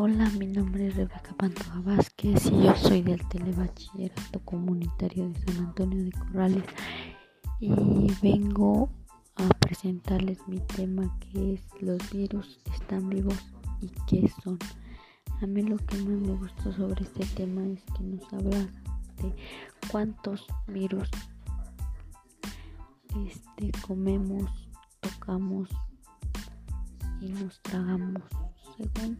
Hola, mi nombre es Rebeca Pantoja Vázquez y yo soy del Telebachillerato Comunitario de San Antonio de Corrales y vengo a presentarles mi tema que es los virus están vivos y qué son. A mí lo que más me gustó sobre este tema es que nos habla de cuántos virus este, comemos, tocamos y nos tragamos según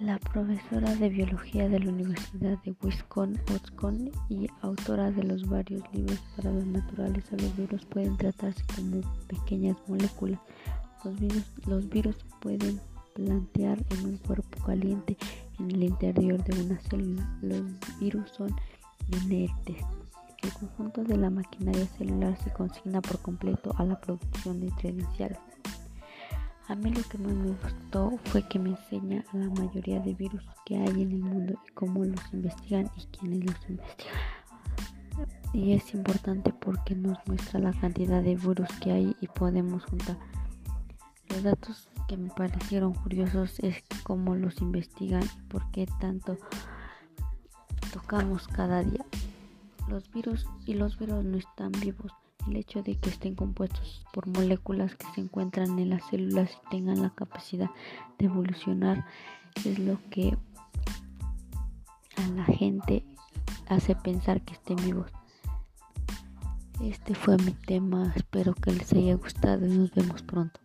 la profesora de biología de la Universidad de Wisconsin y autora de los varios libros para los naturales los virus pueden tratarse como pequeñas moléculas. Los virus, los virus pueden plantear en un cuerpo caliente en el interior de una célula. Los virus son inertes. El conjunto de la maquinaria celular se consigna por completo a la producción de credenciales. A mí lo que más me gustó fue que me enseña la mayoría de virus que hay en el mundo y cómo los investigan y quiénes los investigan. Y es importante porque nos muestra la cantidad de virus que hay y podemos juntar. Los datos que me parecieron curiosos es cómo los investigan y por qué tanto tocamos cada día. Los virus y los virus no están vivos el hecho de que estén compuestos por moléculas que se encuentran en las células y tengan la capacidad de evolucionar es lo que a la gente hace pensar que estén vivos. Este fue mi tema, espero que les haya gustado y nos vemos pronto.